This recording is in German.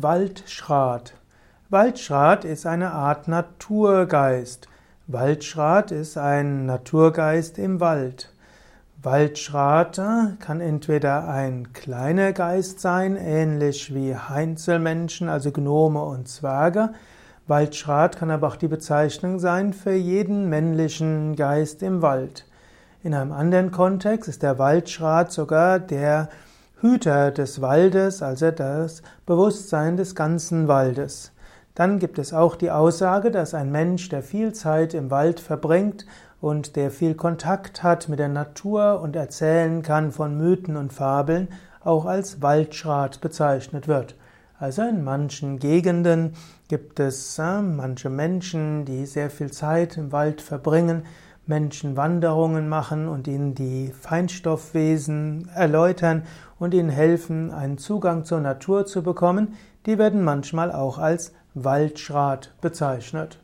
Waldschrat. Waldschrat ist eine Art Naturgeist. Waldschrat ist ein Naturgeist im Wald. Waldschrat kann entweder ein kleiner Geist sein, ähnlich wie Heinzelmenschen, also Gnome und Zwerge. Waldschrat kann aber auch die Bezeichnung sein für jeden männlichen Geist im Wald. In einem anderen Kontext ist der Waldschrat sogar der Hüter des Waldes, also das Bewusstsein des ganzen Waldes. Dann gibt es auch die Aussage, dass ein Mensch, der viel Zeit im Wald verbringt und der viel Kontakt hat mit der Natur und erzählen kann von Mythen und Fabeln, auch als Waldschrat bezeichnet wird. Also in manchen Gegenden gibt es äh, manche Menschen, die sehr viel Zeit im Wald verbringen, Menschen Wanderungen machen und ihnen die Feinstoffwesen erläutern und ihnen helfen, einen Zugang zur Natur zu bekommen, die werden manchmal auch als Waldschrat bezeichnet.